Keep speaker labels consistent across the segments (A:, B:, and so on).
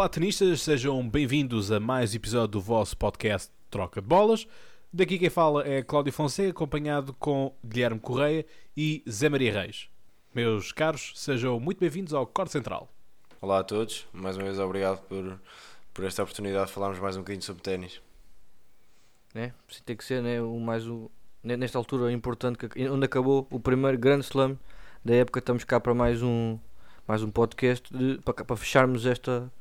A: Olá, tenistas, sejam bem-vindos a mais um episódio do vosso podcast Troca de Bolas. Daqui quem fala é Cláudio Fonseca, acompanhado com Guilherme Correia e Zé Maria Reis. Meus caros, sejam muito bem-vindos ao Corte Central.
B: Olá a todos, mais uma vez obrigado por, por esta oportunidade de falarmos mais um bocadinho sobre ténis.
C: né? Assim tem que ser, né? O mais o, ne- nesta altura importante, que, onde acabou o primeiro grande slam da época, estamos cá para mais um, mais um podcast de, para, para fecharmos esta,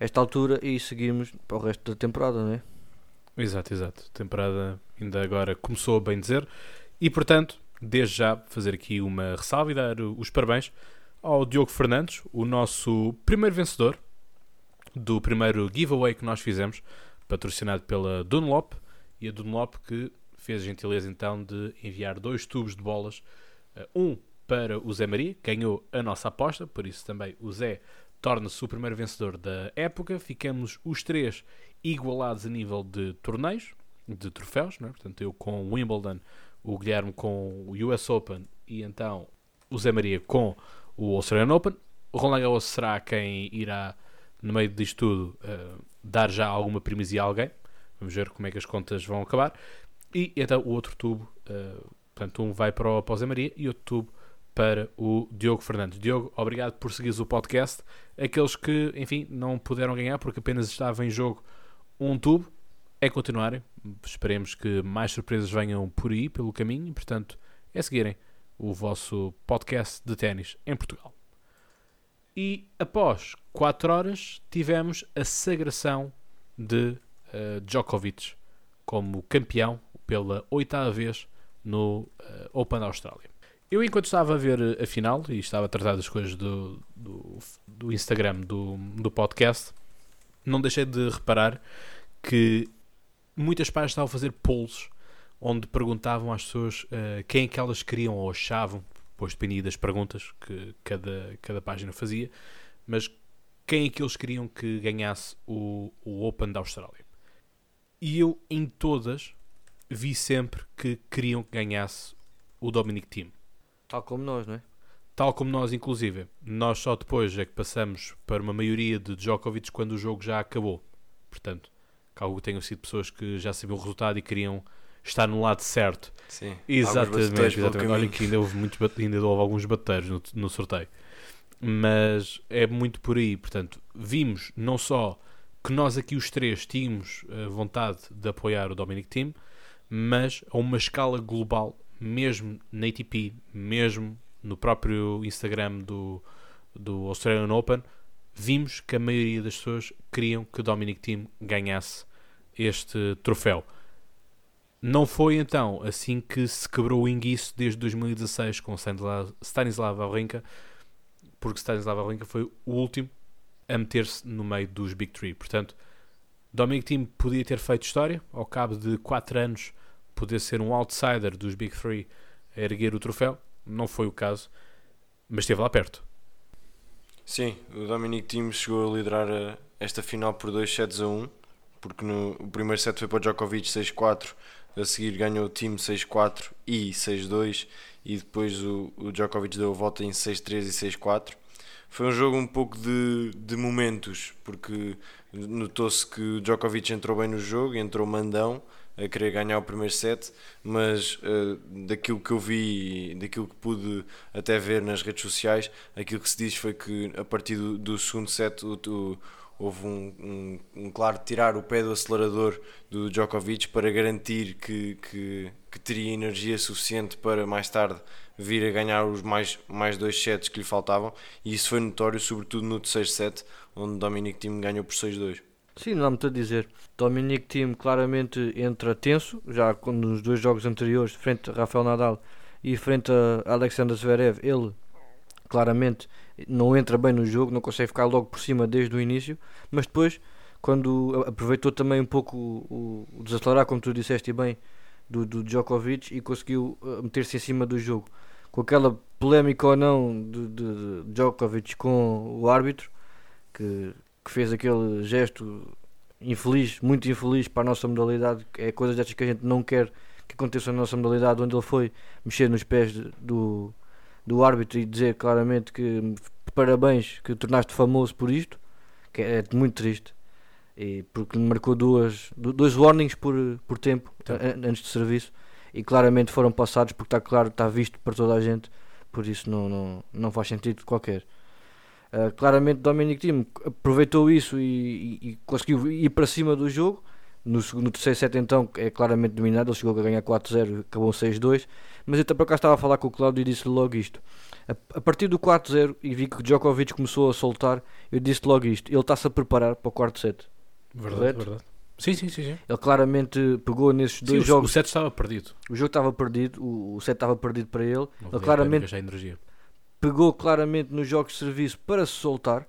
C: esta altura e seguirmos para o resto da temporada, né?
A: Exato, exato. A temporada ainda agora começou a bem dizer. E, portanto, desde já fazer aqui uma ressalva e dar os parabéns ao Diogo Fernandes, o nosso primeiro vencedor do primeiro giveaway que nós fizemos, patrocinado pela Dunlop. E a Dunlop que fez a gentileza então de enviar dois tubos de bolas, eh, um para o Zé Maria, ganhou a nossa aposta, por isso também o Zé torna-se o primeiro vencedor da época. Ficamos os três igualados a nível de torneios, de troféus, é? portanto eu com o Wimbledon, o Guilherme com o US Open e então o Zé Maria com o Australian Open. O Roland Garros será quem irá, no meio disto tudo, eh, dar já alguma primazia a alguém. Vamos ver como é que as contas vão acabar. E então o outro tubo, eh, portanto um vai para o, para o Zé Maria e outro tubo para o Diogo Fernandes. Diogo, obrigado por seguires o podcast. Aqueles que, enfim, não puderam ganhar porque apenas estava em jogo um tubo, é continuarem. Esperemos que mais surpresas venham por aí, pelo caminho. Portanto, é seguirem o vosso podcast de ténis em Portugal. E após 4 horas tivemos a sagração de eh, Djokovic como campeão pela oitava vez no eh, Open da Austrália. Eu, enquanto estava a ver a final e estava a tratar das coisas do, do, do Instagram do, do podcast, não deixei de reparar que muitas páginas estavam a fazer polls onde perguntavam às pessoas eh, quem é que elas queriam ou achavam, depois dependia das perguntas que cada, cada página fazia, mas quem é que eles queriam que ganhasse o, o Open da Austrália. E eu, em todas, vi sempre que queriam que ganhasse o Dominic Thiem.
C: Tal como nós, não é?
A: Tal como nós, inclusive. Nós só depois é que passamos para uma maioria de Djokovic quando o jogo já acabou. Portanto, calgo tenham sido pessoas que já sabiam o resultado e queriam estar no lado certo.
B: Sim.
A: Exatamente, exatamente. Olha que ainda houve, muitos, ainda houve alguns bateiros no, no sorteio. Mas é muito por aí. Portanto, vimos não só que nós aqui os três tínhamos eh, vontade de apoiar o Dominic Thiem, mas a uma escala global, mesmo na ATP, mesmo no próprio Instagram do, do Australian Open, vimos que a maioria das pessoas queriam que o Dominic Thiem ganhasse este troféu. Não foi então assim que se quebrou o inguiço desde 2016 com Stanislav Wawrinka, porque Stanislav Wawrinka foi o último a meter-se no meio dos Big Three. Portanto, Dominic Thiem podia ter feito história, ao cabo de 4 anos poder ser um outsider dos Big Three a erguer o troféu. Não foi o caso, mas esteve lá perto.
B: Sim, o Dominic Thiem chegou a liderar a- esta final por 2 sets a 1, porque no, o primeiro set foi para o Djokovic 6-4, a seguir ganhou o Thiem 6-4 e 6-2, e depois o, o Djokovic deu a volta em 6-3 e 6-4. Foi um jogo um pouco de, de momentos, porque notou-se que o Djokovic entrou bem no jogo, entrou mandão, a querer ganhar o primeiro set, mas eh, daquilo que eu vi, daquilo que pude até ver nas redes sociais, aquilo que se diz foi que a partir do, do segundo set o- o- houve um, um, um claro tirar o pé do acelerador do Djokovic para garantir que, que, que teria energia suficiente para mais tarde vir a ganhar os mais, mais dois sets que lhe faltavam. E isso foi notório sobretudo no terceiro set onde Dominic Thiem ganhou por 6-2
C: Sim, não há muito a dizer. Dominic Thiem claramente entra tenso, já nos dois jogos anteriores, frente a Rafael Nadal e frente a Alexander Zverev, ele claramente não entra bem no jogo, não consegue ficar logo por cima desde o início, mas depois, quando aproveitou também um pouco o, o desacelerar, como tu disseste bem, do, do Djokovic e conseguiu uh, meter-se em cima do jogo. Com aquela polémica ou não de, de- de Djokovic com o árbitro, que, que fez aquele gesto infeliz, muito infeliz para a nossa modalidade, é coisas destas que a gente não quer que aconteça na nossa modalidade, onde ele foi mexer nos pés de- do, do árbitro e dizer claramente que parabéns, que tornaste famoso por isto, que é muito triste. E porque marcou duas, dois warnings por, por tempo
A: Tá.
C: antes de serviço e claramente foram passados porque está claro, está visto para toda a gente, por isso não, não, não faz sentido qualquer. Uh, claramente Dominic Thiem aproveitou isso e, e- e conseguiu ir para cima do jogo. No, no terceiro set então é claramente dominado, ele chegou a ganhar 4-0, acabou 6-2. Mas eu para cá estava a falar com o Cláudio e disse logo isto. A, a partir do 4-0 e vi que Djokovic começou a soltar, eu disse logo isto. Ele está-se a preparar para o quarto set.
A: Verdade,
C: Correto?
A: verdade. Sim, sim, sim. sim.
C: Ele claramente pegou nesses dois jogos.
A: o set estava perdido.
C: O jogo estava perdido, o, o set estava perdido para ele.
A: Não
C: Ele claramente
A: gastar energia.
C: Pegou claramente nos jogos de serviço para se soltar,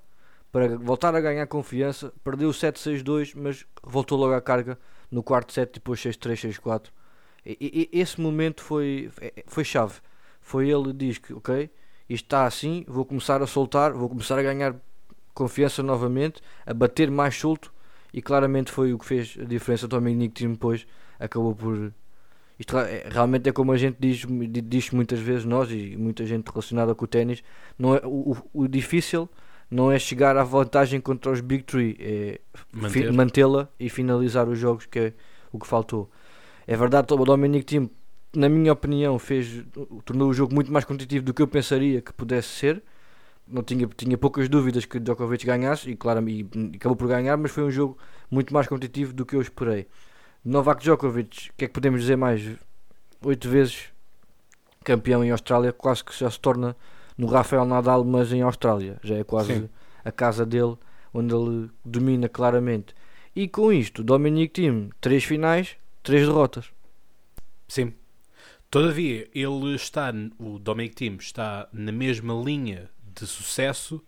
C: para voltar a ganhar confiança. Perdeu o 7-6-2, mas voltou logo à carga no quarto set, depois 6-3, 6-4. E, e- esse momento foi, foi chave. Foi ele diz que, ok, isto está assim, vou começar a soltar, vou começar a ganhar confiança novamente, a bater mais solto. E claramente foi o que fez a diferença. O Dominic Thiem depois acabou por isto é- realmente é como a gente diz, di- diz muitas vezes, nós e muita gente relacionada com o ténis, não é, o, o- difícil não é chegar à vantagem contra os Big Three, é mantê-la e finalizar os jogos, que é o que faltou. É verdade, o Dominic Thiem, na minha opinião, fez, tornou o jogo muito mais competitivo do que eu pensaria que pudesse ser. Não tinha, tinha poucas dúvidas que Djokovic ganhasse e, claro, e, e acabou por ganhar, mas foi um jogo muito mais competitivo do que eu esperei. Novak Djokovic, o que é que podemos dizer mais? Oito vezes campeão em Austrália, quase que já se torna no Rafael Nadal, mas em Austrália. Já é quase
A: Sim.
C: a casa dele, onde ele domina claramente. E com isto, Dominic Thiem, três finais, três derrotas.
A: Sim. Todavia, ele está, o Dominic Thiem está na mesma linha de sucesso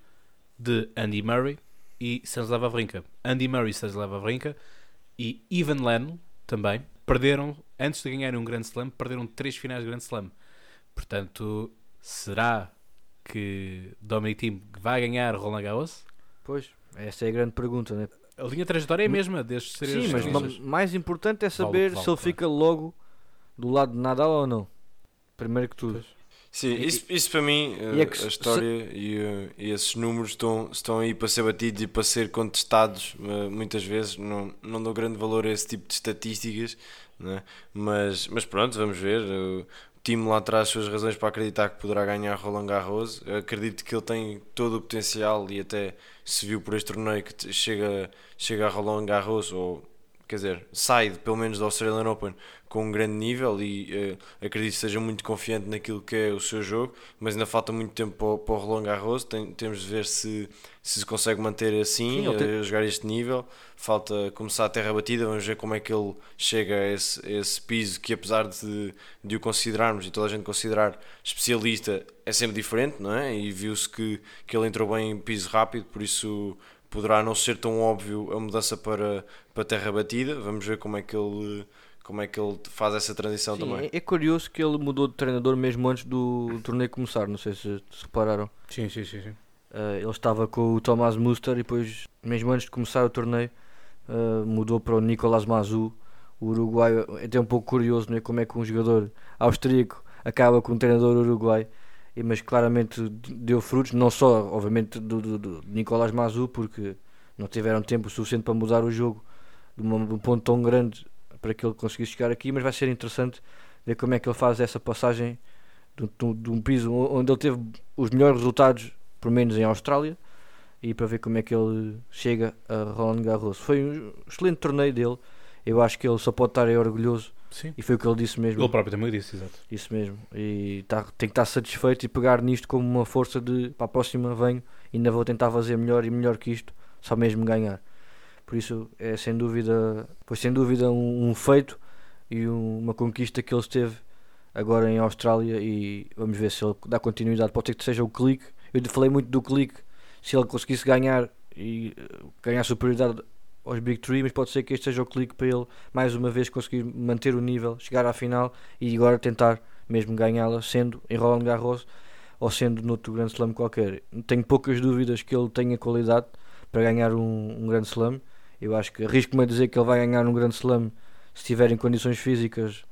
A: de Andy Murray e Stanislav Wawrinka. Andy Murray e Stanislav Wawrinka e Ivan Lendl também perderam, antes de ganharem um Grand Slam, perderam três finais de Grand Slam. Portanto, será que Dominic Thiem vai ganhar Roland Garros?
C: Pois, essa é a grande pergunta, né?
A: A linha trajetória é a mesma destes três
C: Sim, mas ma- mais importante é
A: Vale o
C: saber
A: que vale,
C: se ele
A: claro.
C: fica logo do lado de Nadal ou não. Primeiro que tudo.
A: Pois.
B: Sim, isso, isso para mim,
C: é
B: eh,
C: que
B: a
C: se-
B: história e, eh, e esses números estão, estão aí para ser batidos e para ser contestados eh, muitas vezes. Não, não dou grande valor a esse tipo de estatísticas, né? mas, mas pronto, vamos ver. O time lá traz suas razões para acreditar que poderá ganhar Roland Garros. Eu acredito que ele tem todo o potencial e até se viu por este torneio que chega, chega a Roland Garros ou quer dizer, sai pelo menos do Australian Open com um grande nível e eh, acredito que esteja muito confiante naquilo que é o seu jogo, mas ainda falta muito tempo para, o- para o Roland Garros, Tem- temos de ver se, se se consegue manter assim,
C: Sim, tem-
B: a jogar este nível, falta começar a terra batida, vamos ver como é que ele chega a esse, a esse piso que apesar de, de o considerarmos e toda a gente considerar especialista, é sempre diferente, não é? E viu-se que, que ele entrou bem em piso rápido, por isso poderá não ser tão óbvio a mudança para, para terra batida, vamos ver como é que ele como é que ele faz essa transição
C: Sim,
B: também.
C: é, é curioso que ele mudou de treinador mesmo antes do torneio começar. Não sei se, se repararam.
A: Sim, sim, sim. sim.
C: Uh, ele estava com o Tomás Muster e depois, mesmo antes de começar o torneio, uh, mudou para o Nicolás Mazu, o uruguaio. É até um pouco curioso não é? como é que um jogador austríaco acaba com um treinador uruguai, e, mas claramente deu frutos, não só, obviamente, do, do, do Nicolás Mazu, porque não tiveram tempo suficiente para mudar o jogo de, uma- de um ponto tão grande para que ele conseguisse chegar aqui, mas vai ser interessante ver como é que ele faz essa passagem de, de- de um piso onde ele teve os melhores resultados por menos em Austrália, e para ver como é que ele chega a Roland Garros. Foi um excelente torneio dele, eu acho que ele só pode estar aí orgulhoso,
A: Sim.
C: e foi o que ele disse mesmo.
A: Ele próprio também disse, exato.
C: Isso mesmo, e tá- tem que estar satisfeito e pegar nisto como uma força de para a próxima venho, ainda vou tentar fazer melhor e melhor que isto, só mesmo ganhar. Por isso é sem dúvida, foi sem dúvida um, um feito e um- uma conquista que ele teve agora em Austrália e vamos ver se ele dá continuidade. Pode ser que seja o clique. Eu falei muito do clique, se ele conseguisse ganhar e eh, ganhar superioridade aos Big Three, mas pode ser que este seja o clique para ele mais uma vez conseguir manter o nível, chegar à final e agora tentar mesmo ganhá-la, sendo em Roland Garros ou sendo noutro Grand Slam qualquer. Tenho poucas dúvidas que ele tenha qualidade para ganhar um, um Grand Slam. Eu acho que arrisco-me a dizer que ele vai ganhar um Grand Slam se tiver em condições físicas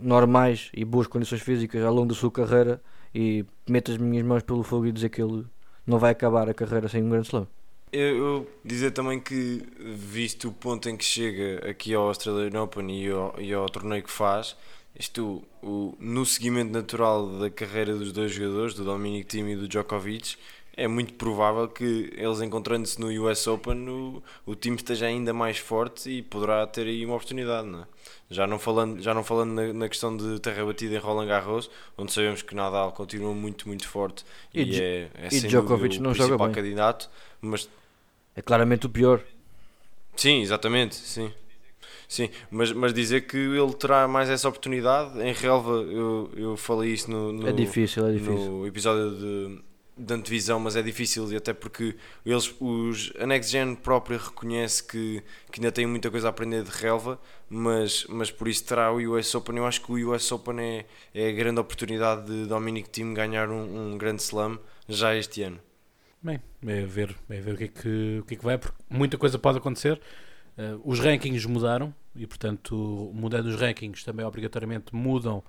C: normais e boas condições físicas ao longo da sua carreira e meto as minhas mãos pelo fogo e dizer que ele não vai acabar a carreira sem um Grand Slam.
B: Eu, eu dizer também que, visto o ponto em que chega aqui ao Australian Open e ao, e ao torneio que faz, isto o, no seguimento natural da carreira dos dois jogadores, do Dominic Thiem e do Djokovic, é muito provável que eles encontrando-se no US Open o, o time esteja ainda mais forte e poderá ter aí uma oportunidade, não é? Já não falando, já não falando na, na questão de terra batida em Roland Garros, onde sabemos que Nadal continua muito, muito forte
C: E
B: e, é, é
C: e Djokovic
B: o
C: não joga
B: principal
C: bem.
B: candidato, mas
C: É claramente o pior.
B: Sim, exatamente, sim. Sim, mas, mas dizer que ele terá mais essa oportunidade em relva, eu, eu falei isso no, no,
C: é difícil, é difícil.
B: no episódio de, de antevisão, mas é difícil e até porque eles, os, a Next Gen própria reconhece que, que ainda tem muita coisa a aprender de relva, mas, mas por isso terá o US Open. Eu acho que o US Open é, é a grande oportunidade de Dominic Thiem ganhar um, um grande slam já este ano.
A: Bem, é ver, é ver o, que é que, o que é que vai, porque muita coisa pode acontecer. Eh, os rankings mudaram e, portanto, mudando os rankings também obrigatoriamente mudam,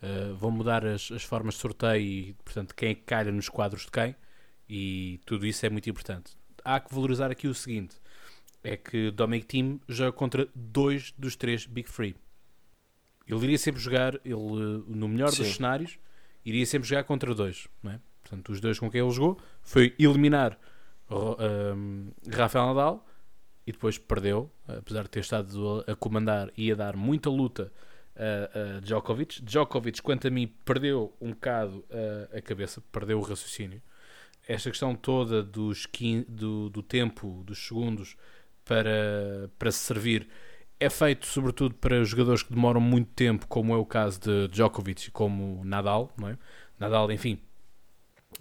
A: eh, vão mudar as, as formas de sorteio e, portanto, quem é que calha nos quadros de quem e tudo isso é muito importante. Há que valorizar aqui o seguinte: é que Dominic Thiem joga contra dois dos três Big Free. Ele iria sempre jogar, ele, no melhor dos
B: Sim.
A: cenários, iria sempre jogar contra dois, não é? Portanto, os dois com quem ele jogou foi eliminar um, Rafael Nadal e depois perdeu, apesar de ter estado a, comandar e a dar muita luta a, a Djokovic. Djokovic, quanto a mim, perdeu um bocado a, a cabeça, perdeu o raciocínio. Esta questão toda dos do, do tempo, dos segundos para, para se servir é feito sobretudo para jogadores que demoram muito tempo, como é o caso de Djokovic e como Nadal, não é? Nadal, enfim,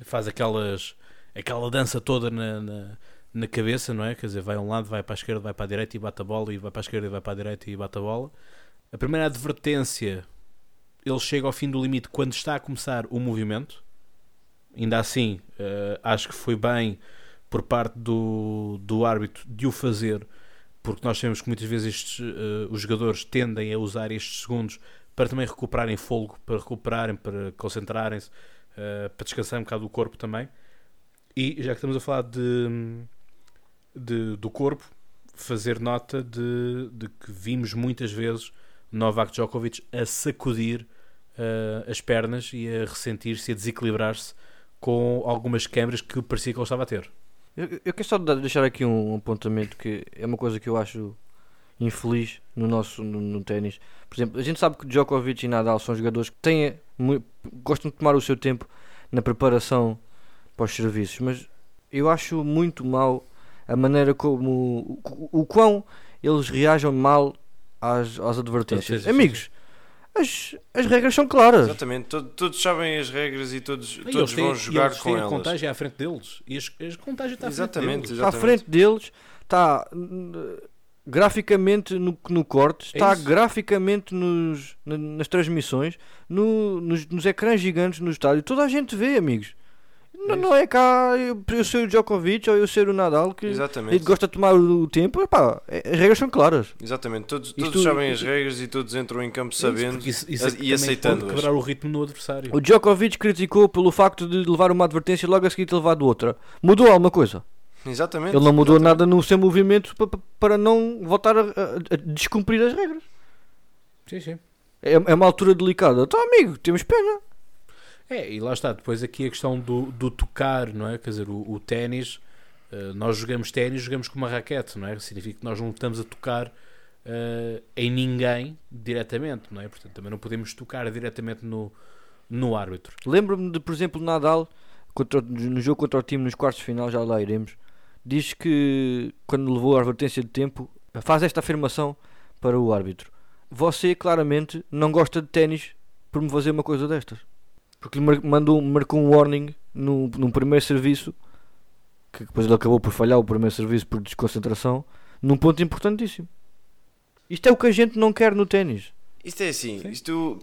A: faz aquelas, aquela dança toda na, na, na cabeça, não é? Quer dizer, vai a um lado, vai para a esquerda, vai para a direita e bate a bola, e vai para a esquerda e vai para a direita e bate a bola. A primeira advertência, ele chega ao fim do limite quando está a começar o movimento. Ainda assim, eh, acho que foi bem por parte do, do árbitro de o fazer, porque nós sabemos que muitas vezes estes, eh, os jogadores tendem a usar estes segundos para também recuperarem fogo, para recuperarem, para concentrarem-se, eh, para descansar um bocado o corpo também. E já que estamos a falar de, de- do corpo, fazer nota de, de que vimos muitas vezes Novak Djokovic a sacudir eh, as pernas e a ressentir-se a desequilibrar-se com algumas câmaras que parecia que ele estava a ter.
C: Eu, eu quero só deixar aqui um apontamento que é uma coisa que eu acho infeliz no nosso no, no ténis. Por exemplo, a gente sabe que Djokovic e Nadal são jogadores que têm, gostam de tomar o seu tempo na preparação para os serviços, mas eu acho muito mal a maneira como o, o quão eles reagem mal às, às advertências.
A: Sim, sim, sim,
C: Amigos, as, as regras são claras.
B: Exatamente, to- todos sabem as regras e todos,
A: E
B: todos
A: têm,
B: vão
A: e
B: jogar
A: eles
B: com
A: têm a
B: elas.
A: contagem à frente deles. E as, as contagem está à frente
B: Exatamente,
A: deles.
C: está à frente deles, está hum, graficamente no, no corte,
A: É
C: está
A: isso.
C: graficamente nos, na- nas transmissões, no- nos, nos ecrãs gigantes no estádio. Toda a gente vê, amigos. Não,
A: É
C: não é cá eu, eu ser o Djokovic ou eu ser o Nadal que gosta de tomar o, o tempo. Epá, é- as regras são claras.
B: Exatamente, todos,
C: Isto-
B: todos sabem as
C: isto-
B: regras e todos entram em campo
A: É isso,
B: sabendo
A: porque isso, isso
B: e
A: é pode quebrar o ritmo no adversário.
C: O Djokovic criticou pelo facto de levar uma advertência e logo a seguir ter levado outra. Mudou alguma coisa?
B: Exatamente.
C: Ele não mudou
B: exatamente.
C: nada no seu movimento pa- pa- para não voltar a, a- a descumprir as regras.
A: Sim, sim.
C: É, é uma altura delicada. Então, amigo, temos pena.
A: É, e lá está, depois aqui a questão do, do tocar, não é? Quer dizer, o, o ténis, eh, nós jogamos ténis, jogamos com uma raquete, não é? Significa que nós não estamos a tocar eh, em ninguém diretamente, não é? Portanto, também não podemos tocar diretamente no, no árbitro.
C: Lembro-me de, por exemplo, Nadal, contra, no jogo contra o time nos quartos de final, já lá iremos, diz que quando levou a advertência de tempo, faz esta afirmação para o árbitro: Você claramente não gosta de ténis por me fazer uma coisa destas. Porque lhe mandou, marcou um warning no, no primeiro serviço, que depois ele acabou por falhar o primeiro serviço por desconcentração, num ponto importantíssimo. Isto é o que a gente não quer no ténis.
B: Isto é assim,
A: Sim.
B: isto,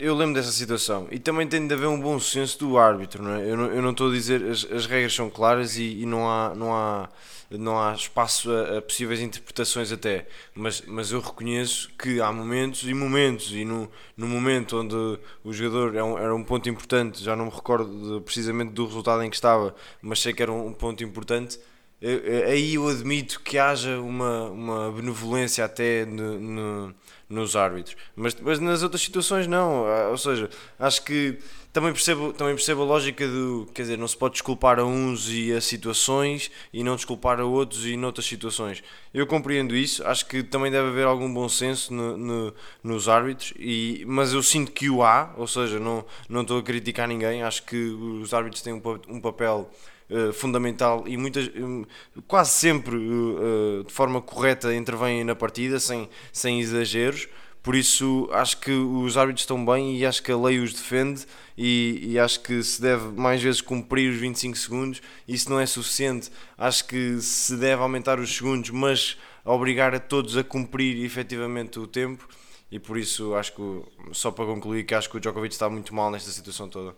B: eu lembro dessa situação e também tem de haver um bom senso do árbitro, não é? Eu não, eu não estou a dizer, as, as regras são claras e, e não, há, não, há, não há espaço a, a possíveis interpretações até, mas, mas eu reconheço que há momentos e momentos e no, no momento onde o jogador é um- era um ponto importante, já não me recordo de- precisamente do resultado em que estava, mas sei que era um, um ponto importante, eu- eu- aí eu admito que haja uma, uma benevolência até no- no- nos árbitros, mas, mas nas outras situações não. Ah, Ou seja, acho que também percebo, também percebo a lógica do. Quer dizer, não se pode desculpar a uns e a situações e não desculpar a outros e noutras situações. Eu compreendo isso, acho que também deve haver algum bom senso no- no- nos árbitros, e, mas eu sinto que o há, ou seja, não, não estou a criticar ninguém, acho que os árbitros têm um, um papel eh, fundamental e muitas, hum, quase sempre eh, eh, de forma correta intervêm na partida, sem, sem exageros. Por isso acho que os árbitros estão bem e acho que a lei os defende e, e acho que se deve mais vezes cumprir os 25 segundos. Isso não é suficiente. Acho que se deve aumentar os segundos, mas obrigar a todos a cumprir efetivamente o tempo. E por isso acho que, só para concluir, que acho que o Djokovic está muito mal nesta situação toda.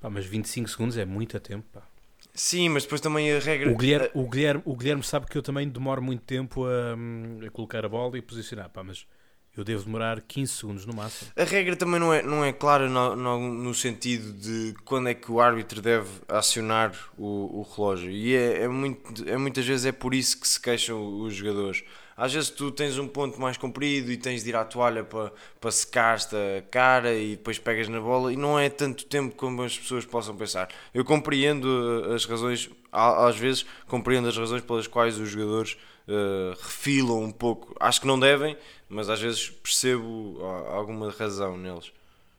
A: Pá, mas 25 segundos é muito tempo. Pá.
B: Sim, mas depois também a regra.
A: O, Guilherme, o, Guilherme, o Guilherme sabe que eu também demoro muito tempo a, a colocar a bola e posicionar. Pá, mas eu devo demorar 15 segundos no máximo.
B: A regra também não é, não é clara no, no, no sentido de quando é que o árbitro deve acionar o, o relógio. E é, é, muito, é muitas vezes é por isso que se queixam os jogadores. Às vezes tu tens um ponto mais comprido e tens de ir à toalha para, para secar-te a cara e depois pegas na bola e não é tanto tempo como as pessoas possam pensar. Eu compreendo uh, as razões, às vezes compreendo as razões pelas quais os jogadores uh, refilam um pouco. Acho que não devem, mas às vezes percebo ah, alguma razão neles.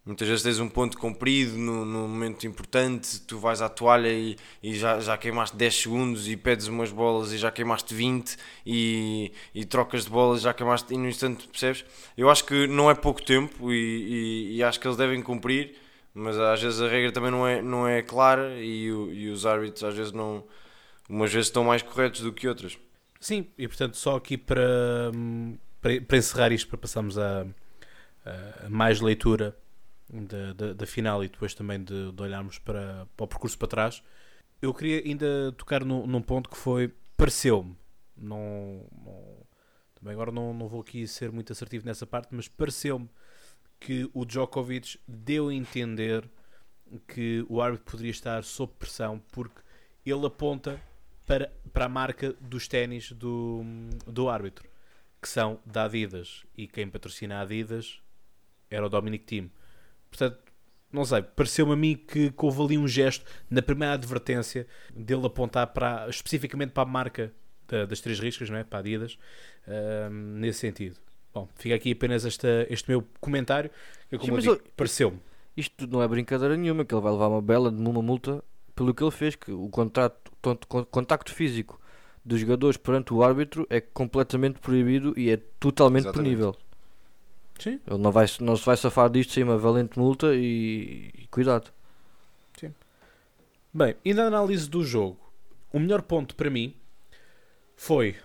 B: Muitas vezes tens um ponto comprido num, momento importante, tu vais à toalha e, e já, já queimaste 10 segundos e pedes umas bolas e já queimaste 20 e, e trocas de bolas já queimaste e no instante percebes? Eu acho que não é pouco tempo e, e, acho que eles devem cumprir, mas às vezes a regra também não é, não é clara e, e os árbitros às vezes não, umas vezes estão mais corretos do que outras.
A: Sim, e portanto, só aqui para, hum, para, para encerrar isto, para passarmos a, a mais leitura da, da, da final e depois também de, de olharmos para, para o percurso para trás, eu queria ainda tocar num, num ponto que foi, pareceu-me, não, não- também agora não, não vou aqui ser muito assertivo nessa parte, mas pareceu-me que o Djokovic deu a entender que o árbitro poderia estar sob pressão porque ele aponta para, para a marca dos ténis do, do árbitro, que são da Adidas. E quem patrocina a Adidas era o Dominic Thiem. Portanto, não sei, pareceu-me a mim que, que houve ali um gesto na primeira advertência dele apontar para, especificamente para a marca da- das três riscas, não é? para a Adidas, ahm, nesse sentido. Bom, fica aqui apenas esta, este meu comentário, que como
C: Sim,
A: eu
C: mas
A: digo,
C: eu-
A: pareceu-me.
C: Isto não é brincadeira nenhuma, que ele vai levar uma bela de uma multa pelo que ele fez, que o contrato, tonto- con- contacto físico dos jogadores perante o árbitro é completamente proibido e é totalmente
B: Exatamente.
C: punível.
A: Sim.
C: Ele não, vai, não se vai safar disto sem uma valente multa e, e cuidado.
A: Bem, e na análise do jogo, o melhor ponto para mim foi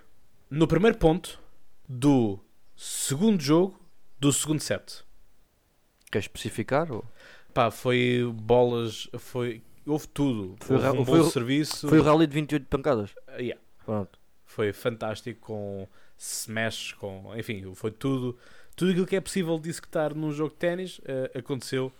A: no primeiro ponto do segundo jogo do segundo set.
C: Quer especificar? Ou?
A: Pá, foi bolas, foi, houve tudo.
C: Foi o
A: houve um
C: foi
A: bom serviço.
C: Foi o rally de 28 pancadas.
A: Ah, yeah.
C: Pronto.
A: Foi fantástico com smash, com, enfim, foi tudo, tudo aquilo que é possível de executar num jogo de ténis eh, aconteceu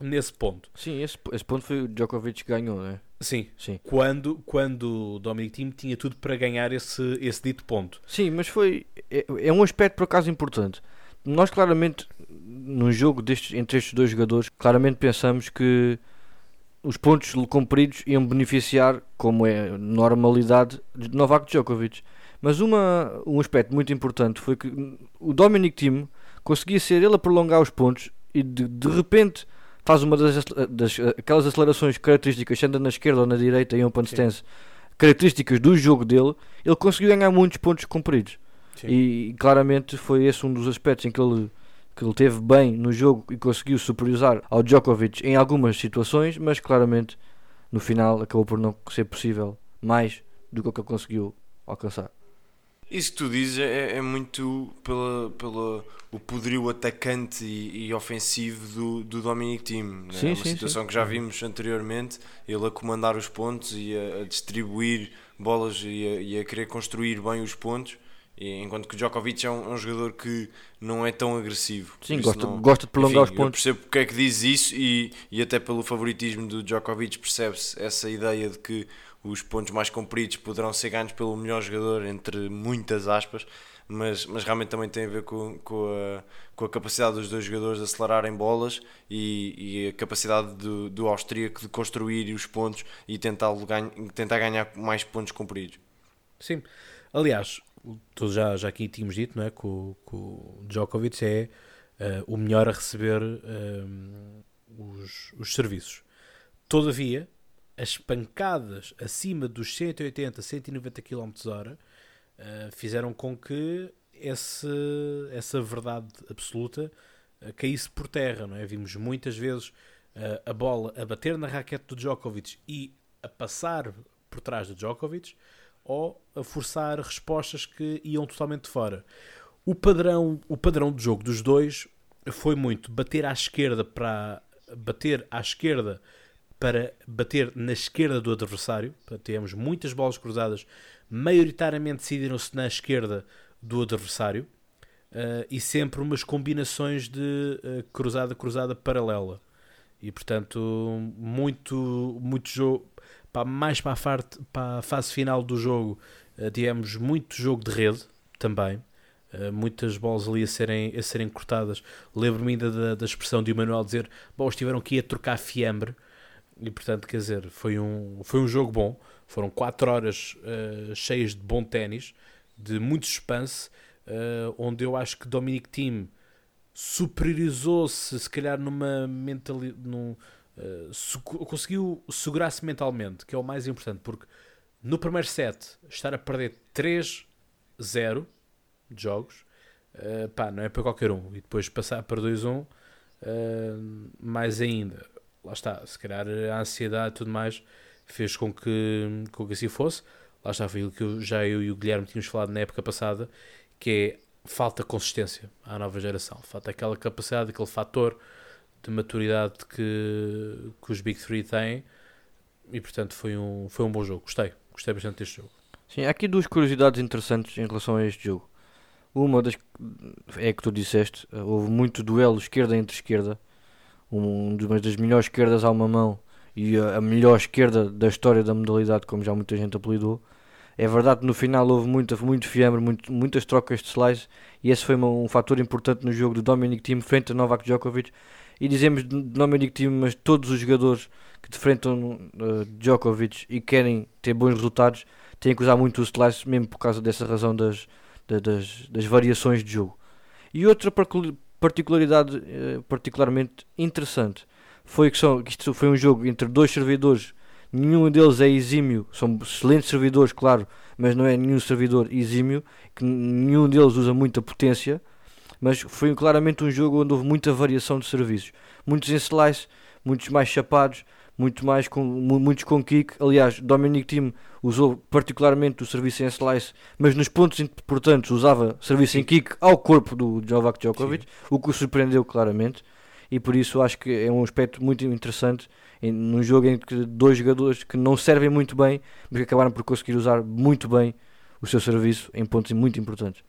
A: nesse ponto.
C: Sim, esse, esse ponto foi o Djokovic que ganhou, né?
A: Sim,
C: Sim.
A: quando, quando o Dominic Thiem tinha tudo para ganhar esse, esse dito ponto.
C: Sim, mas foi. É, é um aspecto por acaso importante. Nós claramente, num jogo destes, entre estes dois jogadores, claramente pensamos que os pontos compridos iam beneficiar, como é normalidade, de Novak Djokovic. Mas uma, um aspecto muito importante foi que o Dominic Thiem conseguia ser ele a prolongar os pontos e de, de repente faz uma das, das- aquelas acelerações características, sendo na esquerda ou na direita em open
A: Sim.
C: stance, características do jogo dele, ele conseguiu ganhar muitos pontos compridos.
A: Sim.
C: E claramente foi esse um dos aspectos em que ele, que ele teve bem no jogo e conseguiu superiorizar ao Djokovic em algumas situações, mas claramente no final acabou por não ser possível mais do que o que ele conseguiu alcançar.
B: Isso que tu dizes é, é muito pela, pela o poderio atacante e, e ofensivo do, do Dominic Thiem. né?
C: Sim,
B: é uma
C: sim,
B: situação que já vimos anteriormente, ele a comandar os pontos e a, a distribuir bolas e a, e a querer construir bem os pontos. E, enquanto que o Djokovic é um, é um, jogador que não é tão agressivo.
C: Sim, gosta, não, gosta de prolongar
B: enfim,
C: os pontos.
B: Eu percebo porque é que diz isso e, e até pelo favoritismo do Djokovic percebe-se essa ideia de que os pontos mais compridos poderão ser ganhos pelo melhor jogador, entre muitas aspas, mas, mas realmente também tem a ver com, com, a, com a capacidade dos dois jogadores de acelerarem bolas e, e a capacidade do, do austríaco de construir os pontos e tentar, tentar ganhar mais pontos compridos.
A: Sim, aliás, todos já, já aqui tínhamos dito não é, que, o, que o Djokovic é uh, o melhor a receber um, os, os serviços. Todavia, as pancadas acima dos 180, 190 km hora uh, fizeram com que esse, essa verdade absoluta uh, caísse por terra. Não é? Vimos muitas vezes uh, a bola a bater na raquete do Djokovic e a passar por trás do Djokovic ou a forçar respostas que iam totalmente fora. O padrão, o padrão de jogo dos dois foi muito bater à esquerda para bater à esquerda para bater na esquerda do adversário. Tivemos muitas bolas cruzadas, maioritariamente decidiram-se na esquerda do adversário uh, e sempre umas combinações de uh, paralela. E portanto, muito, muito jogo, para, mais para a, para a fase final do jogo, uh, tivemos muito jogo de rede também. Muitas bolas ali a serem, a serem cortadas. Lembro-me ainda da, da expressão de Emanuel dizer: Bom, estiveram aqui a trocar fiambre. E portanto, quer dizer, foi um, foi um jogo bom. Foram 4 horas uh, cheias de bom ténis, de muito suspense, uh, onde eu acho que Dominic Thiem superiorizou-se, se calhar, numa mentalidade. Num, uh, conseguiu segurar-se mentalmente, que é o mais importante, porque no primeiro set, estar a perder 3-0 de jogos, pá, não é para qualquer um. E depois passar para 2-1, uh, mais ainda lá está, se calhar a ansiedade e tudo mais fez com que, com que assim fosse. Lá está, foi o que já eu e o Guilherme tínhamos falado na época passada, que é falta consistência à nova geração, falta aquela capacidade, aquele fator de maturidade que, que os Big Three têm e portanto foi um, foi um bom jogo, gostei, gostei bastante deste jogo.
C: Sim, há aqui duas curiosidades interessantes em relação a este jogo. Uma das é que tu disseste, houve muito duelo esquerda entre esquerda, um, uma das melhores esquerdas a uma mão e a, melhor esquerda da história da modalidade, como já muita gente apelidou. É verdade que no final houve muita, muito fiambre, muito, muitas trocas de slice e esse foi um fator importante no jogo do Dominic Thiem frente a Novak Djokovic. E dizemos Dominic Thiem, mas todos os jogadores que defrontam uh, Djokovic e querem ter bons resultados têm que usar muito o slice, mesmo por causa dessa razão das, das, das variações de jogo. E outra particularidade eh, particularmente interessante. Foi que, são, que isto foi um jogo entre dois servidores, nenhum deles é exímio, são excelentes servidores, claro, mas não é nenhum servidor exímio, que nenhum deles usa muita potência, mas foi claramente um jogo onde houve muita variação de serviços, muitos em slice, muitos mais chapados, muito mais com, muitos com kick. Aliás, Dominic Thiem usou particularmente o serviço em slice, mas nos pontos importantes usava serviço em kick ao corpo do Novak Djokovic, Sim. o que o surpreendeu claramente. E por isso acho que é um aspecto muito interessante num jogo em que dois jogadores que não servem muito bem, mas que acabaram por conseguir usar muito bem o seu serviço em pontos muito importantes.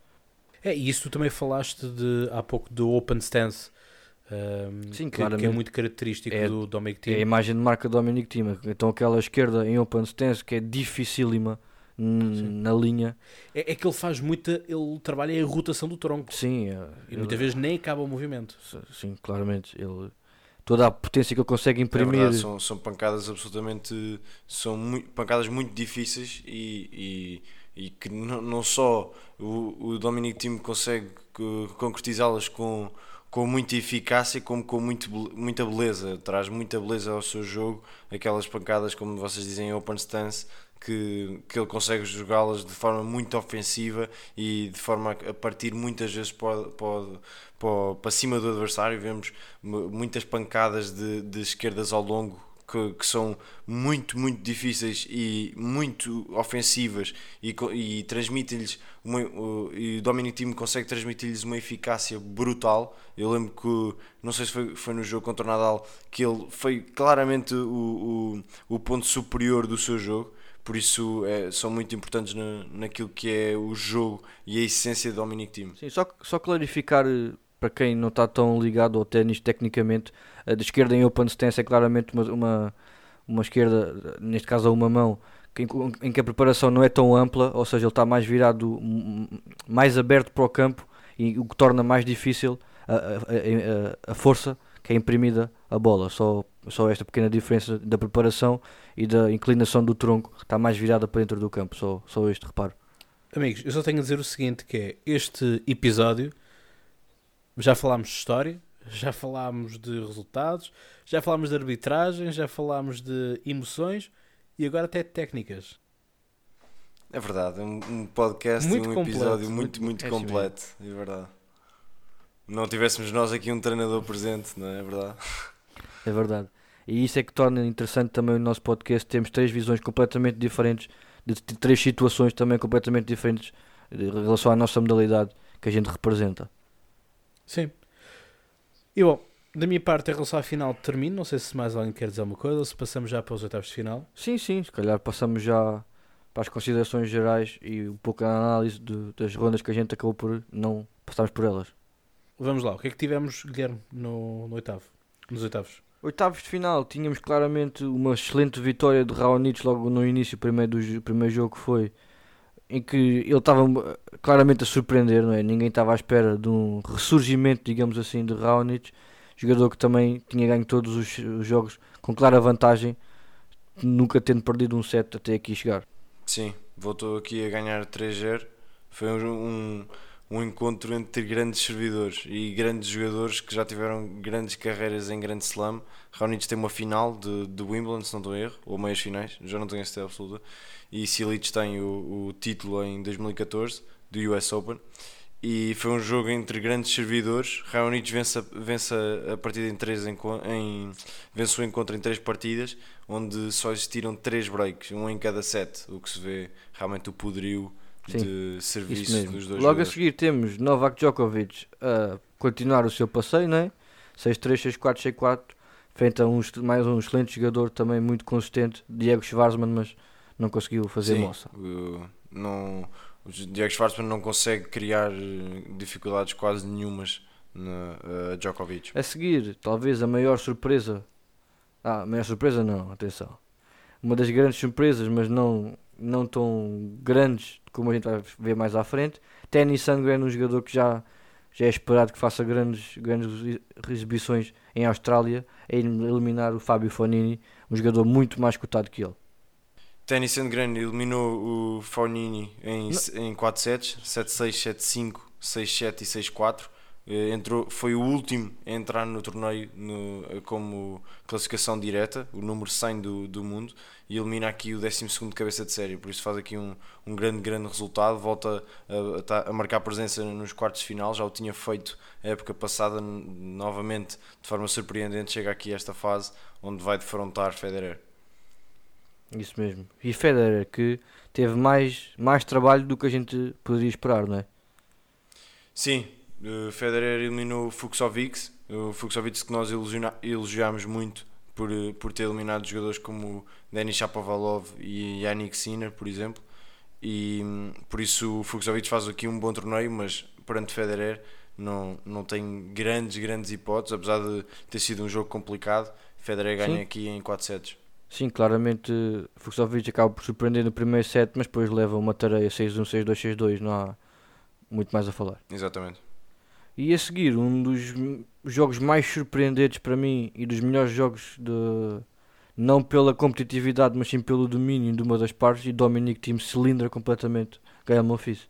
A: É, e isso tu também falaste de, há pouco do open stance um, Sim, que, que, é muito característico é, do Dominic Thiem.
C: É a imagem de marca do Dominic Thiem. Então aquela esquerda em open stance que é dificílima na linha.
A: É, é, que ele faz muita, ele trabalha em rotação do tronco.
C: Sim. É,
A: e muitas vezes nem acaba o movimento.
C: Sim, claramente. Ele, toda a potência que ele consegue imprimir. É
B: verdade, são, são pancadas absolutamente. São muito, pancadas muito difíceis e, e, e que não, não só o, o Dominic Thiem consegue concretizá-las com com muita eficácia como com muito, muita beleza, traz muita beleza ao seu jogo, aquelas pancadas como vocês dizem em open stance que, que ele consegue jogá-las de forma muito ofensiva e de forma a partir muitas vezes para, para, para cima do adversário, vemos muitas pancadas de, de esquerdas ao longo que, que são muito, muito difíceis e muito ofensivas e, e transmitem-lhes e o Dominic Team consegue transmitir-lhes uma eficácia brutal. Eu lembro que, não sei se foi, foi no jogo contra o Nadal, que ele foi claramente o, o, o ponto superior do seu jogo. Por isso é, são muito importantes na, naquilo que é o jogo e a essência do Dominic Team.
C: Sim, só, só clarificar eh, para quem não está tão ligado ao ténis tecnicamente, de esquerda em open stance é claramente uma, uma, uma esquerda, neste caso a uma mão, em, que a preparação não é tão ampla, ou seja, ele está mais virado, mais aberto para o campo e o que torna mais difícil a, a, a- a força que é imprimida a bola. Só, só esta pequena diferença da preparação e da inclinação do tronco que está mais virada para dentro do campo. Só, só este reparo.
A: Amigos, eu só tenho a dizer o seguinte: que é este episódio já falámos de história, já falámos de resultados, já falámos de arbitragem, já falámos de emoções e agora até de técnicas.
B: É verdade, é um, um podcast
A: Muito
B: e um
A: completo,
B: episódio
C: muito-
B: muito, muito
C: é assim
B: completo. É verdade. Não tivéssemos nós aqui um treinador presente, não é, É verdade?
C: É verdade. E isso é que torna interessante também o nosso podcast. Temos três visões completamente diferentes, de três situações também completamente diferentes em relação à nossa modalidade que a gente representa.
A: Sim. E bom, da minha parte, em relação à final, termino. Não sei se mais alguém quer dizer alguma coisa ou se passamos já para os oitavos de final.
C: Sim, sim, se calhar passamos já para as considerações gerais e um pouco a análise de- das rondas que a gente acabou por não passarmos por elas.
A: Vamos lá, o que é que tivemos, Guilherme, no, no oitavo? Nos oitavos?
C: Oitavos de final, tínhamos claramente uma excelente vitória de Raonic logo no início, primeiro do primeiro jogo que foi, em que ele estava eh, claramente a surpreender, não é? Ninguém estava à espera de um ressurgimento, digamos assim, de Raonic, jogador que também tinha ganho todos os, os jogos com clara vantagem, nunca tendo perdido um set até aqui chegar.
B: Sim, voltou aqui a ganhar 3-0. Foi um, um, um encontro entre grandes servidores e grandes jogadores que já tiveram grandes carreiras em grande slam. Raonic tem uma final de, de Wimbledon, se não estou em erro, ou meias finais, já não tenho a certeza absoluta. E Silic tem o, o título em 2014 do US Open. E foi um jogo entre grandes servidores. Raonic vence, a- vence a- partida em três enco- em, vence o encontro em três partidas, onde só existiram três breaks, um em cada set, o que se vê realmente o poderio
C: Sim,
B: de serviço dos dois
C: Logo a
B: jogadores.
C: seguir temos Novak Djokovic a continuar o seu passeio, não é? 6-3, 6-4, 6-4, frente a um, mais um excelente jogador também muito consistente, Diego Schwartzman, mas não conseguiu fazer
B: Sim,
C: moça.
B: o- não, o Diego Schwartzman não consegue criar eh, dificuldades quase nenhumas na a Djokovic.
C: A seguir, talvez a maior surpresa. Ah, a maior surpresa não, atenção. Uma das grandes surpresas, mas não, não tão grandes como a gente vai ver mais à frente. Tenny Sandgren, um jogador que já, já é esperado que faça grandes, grandes exi- exibições em Austrália, a eliminar o Fábio Fonini, um jogador muito mais cotado que ele.
B: Tennis Sandgren eliminou o Fognini em, em 4 sets, 7-6, 7-5, 6-7 e 6-4. Eh, Entrou, foi o último a entrar no torneio no, eh, como classificação direta, o número 100 do, do mundo, e elimina aqui o 12 cabeça de série. Por isso faz aqui um, um grande, grande resultado. Volta a, a ta- a marcar presença nos quartos de final, já o tinha feito a época passada, novamente de forma surpreendente. Chega aqui a esta fase onde vai defrontar Federer.
C: Isso mesmo. E Federer, que teve mais, mais trabalho do que a gente poderia esperar, não é?
B: Sim, o Federer eliminou o Fuxovics, o Fuxovics que nós elogiámos muito por, eh, por ter eliminado jogadores como Denis Shapovalov e Yannick Sinner, por exemplo, e hum, por isso o Fuxovics faz aqui um bom torneio, mas perante Federer não, não tem grandes, grandes hipóteses, apesar de ter sido um jogo complicado, Federer ganha
C: Sim.
B: aqui em 4 sets.
C: Sim, claramente Fuxovic acaba por surpreender no primeiro set, mas depois leva uma tareia 6-1, 6-2, 6-2, não há muito mais a falar.
B: Exatamente.
C: E a seguir, um dos jogos mais surpreendentes para mim e dos melhores jogos de não pela competitividade, mas sim pelo domínio de uma das partes e Dominic Team cilindra completamente ganha Monfils.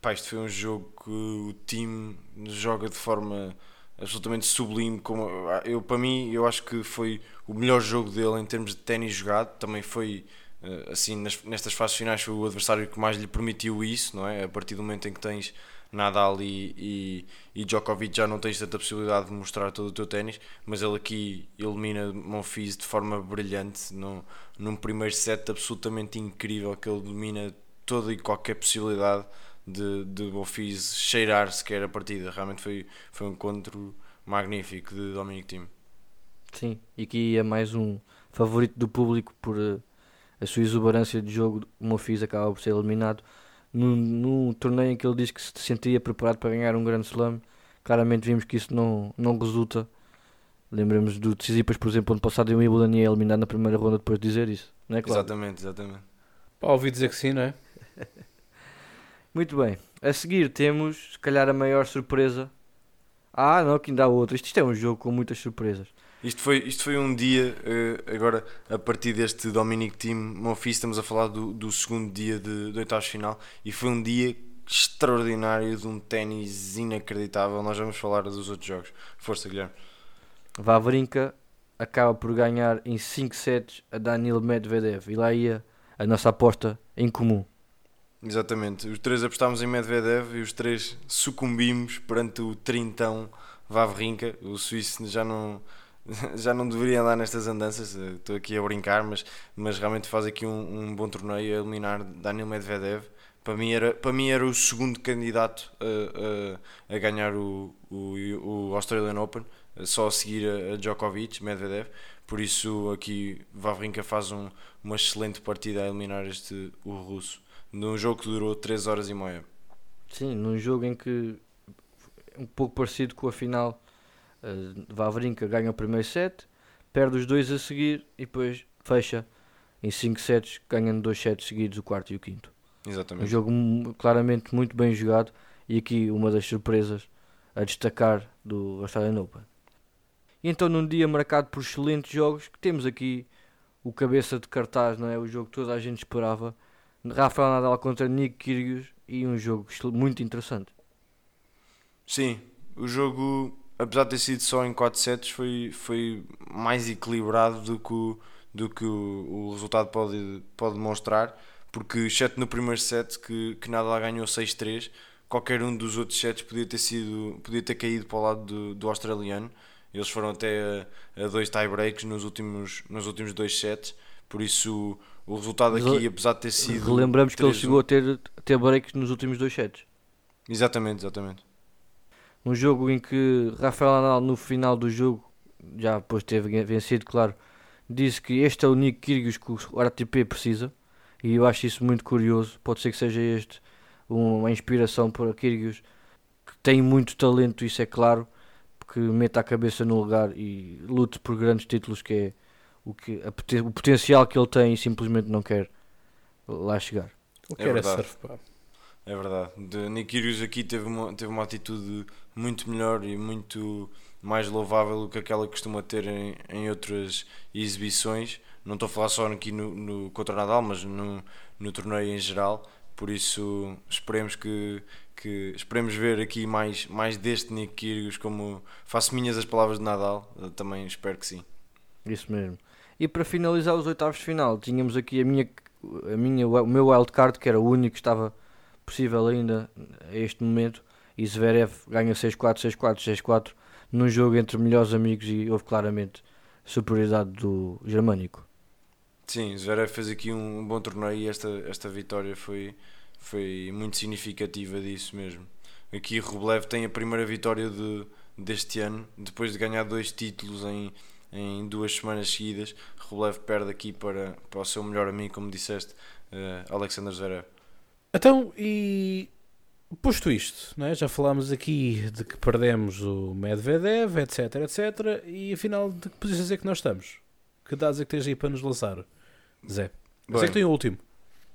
B: Pá, isto foi um jogo que o time joga de forma absolutamente sublime. Como, eu, para mim, eu acho que foi o melhor jogo dele em termos de ténis jogado. Também foi, eh, assim, nestas fases finais, foi o adversário que mais lhe permitiu isso, não é? A partir do momento em que tens Nadal e, e, e Djokovic já não tens tanta possibilidade de mostrar todo o teu ténis, mas ele aqui elimina Monfils de forma brilhante, num, num primeiro set absolutamente incrível, que ele domina toda e qualquer possibilidade de, de Monfils cheirar sequer a partida. Realmente foi, foi um encontro magnífico de Dominic Thiem.
C: Sim, e aqui é mais um favorito do público por uh, a sua exuberância de jogo. O Monfils acaba por ser eliminado num, num torneio em que ele diz que se sentia preparado para ganhar um grande slam. Claramente vimos que isso não, não resulta. Lembramos do Tsitsipas, por exemplo, ano passado em Wimbledon e é eliminado na primeira ronda depois de dizer isso. Não é claro?
B: Exatamente, exatamente.
A: Pá, ouvi dizer que sim, não é?
C: Muito bem. A seguir temos, se calhar, a maior surpresa. Ah, não, que ainda há outra. Isto, isto é um jogo com muitas surpresas.
B: Isto foi, isto foi um dia, uh, agora a partir deste Dominic Team Monfils, estamos a falar do, do segundo dia de, de oitavos final e foi um dia extraordinário de um ténis inacreditável. Nós vamos falar dos outros jogos. Força, Guilherme.
C: Vavrinka acaba por ganhar em 5 sets a Daniel Medvedev e lá ia a nossa aposta em comum.
B: Exatamente, os três apostámos em Medvedev e os três sucumbimos perante o trintão Vavrinka. O suíço já não, já não deveria andar nestas andanças, estou aqui a brincar, mas, mas realmente faz aqui um, um bom torneio a eliminar Daniel Medvedev. Para mim era, para mim era o segundo candidato a, a, a ganhar o, o, o Australian Open, só a seguir a, a Djokovic, Medvedev. Por isso aqui Vavrinka faz um, uma excelente partida a eliminar este o russo num jogo que durou 3 horas e meia.
C: Sim, num jogo em que um pouco parecido com a final, uh, Vavrinka ganha o primeiro set, perde os dois a seguir e depois fecha em 5 sets, ganhando dois sets seguidos, o quarto e o quinto.
B: Exatamente.
C: Um jogo claramente muito bem jogado e aqui uma das surpresas a destacar do Australian Open. E então num dia marcado por excelentes jogos, que temos aqui o cabeça de cartaz, não é? O jogo que toda a gente esperava, Rafael Nadal contra Nick Kyrgios e um jogo muito interessante.
B: Sim, o jogo, apesar de ter sido só em 4 sets, foi, foi mais equilibrado do que o, do que o, o resultado pode, pode mostrar, porque exceto no primeiro set que, que Nadal ganhou 6-3, qualquer um dos outros sets podia ter sido podia ter caído para o lado do, do australiano. Eles foram até a, a dois tie-breaks nos últimos, nos últimos dois sets, por isso o resultado aqui, apesar de ter sido.
C: Relembramos que ele chegou a ter, ter breaks nos últimos dois sets.
B: Exatamente, exatamente.
C: Um jogo em que Rafael Nadal, no final do jogo, já depois de ter vencido, claro, disse que este é o Nick Kyrgios que o RTP precisa. E eu acho isso muito curioso. Pode ser que seja este uma inspiração para Kyrgios, que tem muito talento, isso é claro, que meta a cabeça no lugar e lute por grandes títulos, que é o, que, a, o potencial que ele tem e simplesmente não quer lá chegar.
A: O que é era surf, pá.
B: É verdade. De Nick Kyrgios aqui teve uma, teve uma atitude muito melhor e muito mais louvável do que aquela que costuma ter em, em outras exibições. Não estou a falar só aqui no, no contra Nadal, mas no, no torneio em geral. Por isso esperemos que, que esperemos ver aqui mais, mais deste Nick Kyrgios como faço minhas as palavras de Nadal. Eu também espero que sim.
C: Isso mesmo. E para finalizar os oitavos de final, tínhamos aqui a minha, a minha, o meu wildcard, que era o único que estava possível ainda a este momento. E Zverev ganha 6-4, 6-4, 6-4 num jogo entre melhores amigos e houve claramente superioridade do germânico.
B: Sim, Zverev fez aqui um bom torneio e esta, esta vitória foi, foi muito significativa disso mesmo. Aqui Rublev tem a primeira vitória de, deste ano, depois de ganhar dois títulos em, em duas semanas seguidas. Rublev perde aqui para, para o seu melhor amigo, como disseste, uh, Alexander Zverev.
A: Então, e posto isto, é? já falámos aqui de que perdemos o Medvedev, etc, etc, e afinal, de que posições é que nós estamos? Que dados é que tens aí para nos lançar, Zé? Bem, sei que tem o último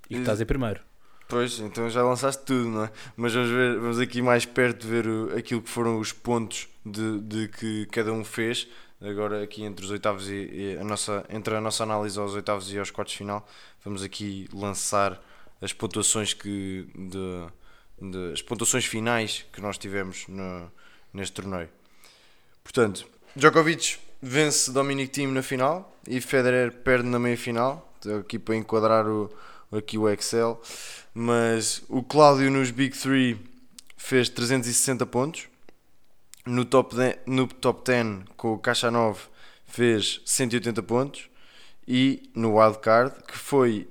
A: e que estás em primeiro.
B: Pois, então já lançaste tudo, não é? Mas vamos, ver, vamos aqui mais perto ver o, aquilo que foram os pontos de, de que cada um fez agora aqui entre os oitavos e, e, a nossa entre a nossa análise aos oitavos e aos quartos final vamos aqui lançar as pontuações que de, de, as pontuações finais que nós tivemos no, neste torneio portanto Djokovic vence Dominic Thiem na final e Federer perde na meia final Estou aqui para enquadrar o, aqui o Excel mas o Cláudio nos Big Three fez 360 pontos. No top, de, no top 10 com o Kachanov fez 180 pontos. E no wildcard, que foi.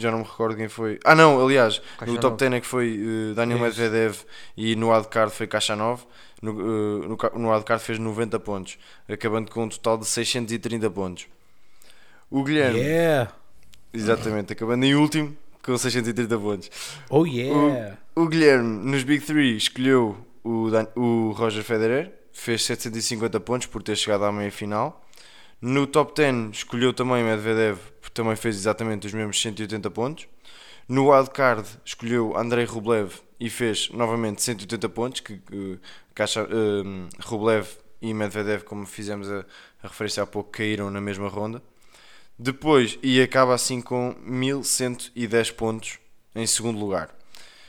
B: Já não me recordo quem foi. Ah, não, aliás, no
C: Kachanov.
B: top 10 é que foi uh, Daniel
A: É isso.
B: Medvedev e no wildcard foi Kachanov. No, uh, no, no wildcard fez 90 pontos, acabando com um total de 630 pontos. O Guilherme,
A: Yeah!
B: exatamente, acabando em último com 630 pontos.
A: Oh yeah!
B: O Guilherme, nos Big 3, escolheu o, Dan- o Roger Federer, fez 750 pontos por ter chegado à meia final. No top 10, escolheu também Medvedev, que também fez exatamente os mesmos 180 pontos. No wildcard, escolheu Andrei Rublev e fez novamente 180 pontos, que, que Caixa, hum, Rublev e Medvedev, como fizemos a, a referência há pouco, caíram na mesma ronda. Depois, e acaba assim com 1110 pontos em segundo lugar.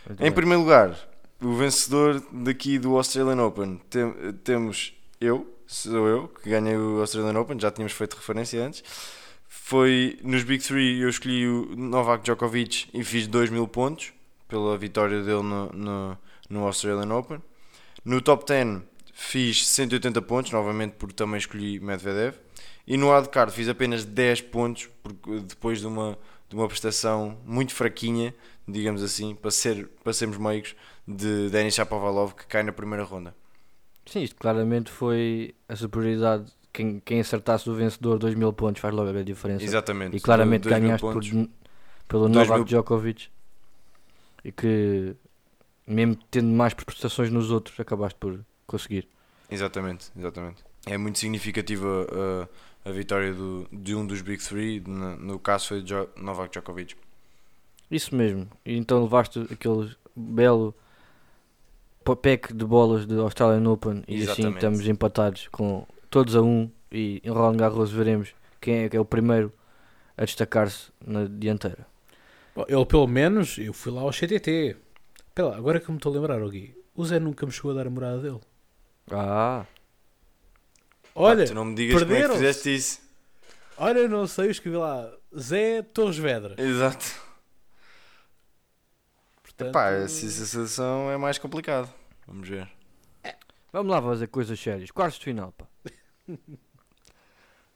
C: Muito
B: Em
C: bem.
B: primeiro lugar, o vencedor daqui do Australian Open, tem- temos eu, sou eu, que ganhei o Australian Open, já tínhamos feito referência antes. Foi nos Big Three, eu escolhi o Novak Djokovic e fiz 2 mil pontos pela vitória dele no, no, no Australian Open. No top 10 fiz 180 pontos, novamente porque também escolhi Medvedev. E no wildcard fiz apenas 10 pontos, porque depois de uma, de uma prestação muito fraquinha, digamos assim, para, ser, para sermos meigos, de Denis Shapovalov, que cai na primeira ronda.
C: Sim, isto claramente foi a superioridade. Quem, quem acertasse o vencedor 2 mil pontos faz logo a diferença.
B: Exatamente.
C: E claramente
B: mil
C: ganhaste por, pelo Novak
B: mil-
C: Djokovic. E que, mesmo tendo mais prestações nos outros, acabaste por conseguir.
B: Exatamente, exatamente. É muito significativa a, a vitória do, de um dos Big Three, no, no caso foi Jo- Novak Djokovic.
C: Isso mesmo. E então levaste aquele belo pack de bolas do Australian Open e assim
B: Exatamente.
C: estamos empatados com todos a um e em Roland Garros veremos quem é que é o primeiro a destacar-se na dianteira.
A: Bom, Ele pelo menos, eu fui lá ao CTT. Lá, agora que me estou a lembrar, Gui, o Zé nunca me chegou a dar a morada dele.
C: Ah,
A: Olha,
B: Pá, tu não me digas como é que fizeste isso.
A: olha, não sei, eu escrevi lá Zé Torres Vedra.
B: Exato.
A: Portanto,
B: Pá, essa sensação é mais complicado. Vamos ver.
C: vamos lá fazer coisas sérias. Quartos de final, pá.